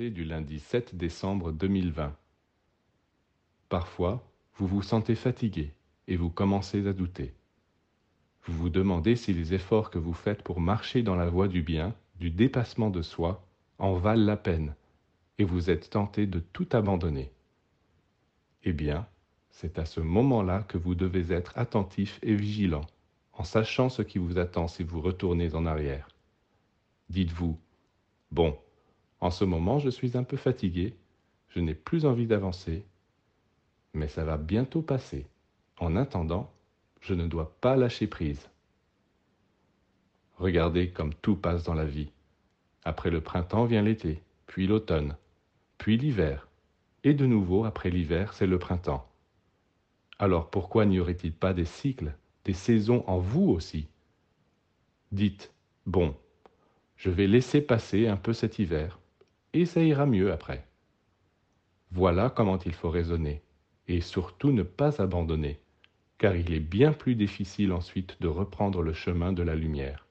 Du lundi 7 décembre 2020 Parfois, vous vous sentez fatigué et vous commencez à douter. Vous vous demandez si les efforts que vous faites pour marcher dans la voie du bien, du dépassement de soi, en valent la peine, et vous êtes tenté de tout abandonner. Eh bien, c'est à ce moment-là que vous devez être attentif et vigilant, en sachant ce qui vous attend si vous retournez en arrière. Dites-vous, bon, en ce moment je suis un peu fatigué, je n'ai plus envie d'avancer, mais ça va bientôt passer. En attendant, je ne dois pas lâcher prise. Regardez comme tout passe dans la vie. Après le printemps vient l'été, puis l'automne, puis l'hiver, et de nouveau après l'hiver c'est le printemps. Alors pourquoi n'y aurait-il pas des cycles, des saisons en vous aussi? Dites, bon, je vais laisser passer un peu cet hiver, et ça ira mieux après. Voilà comment il faut raisonner, et surtout ne pas abandonner car il est bien plus difficile ensuite de reprendre le chemin de la lumière.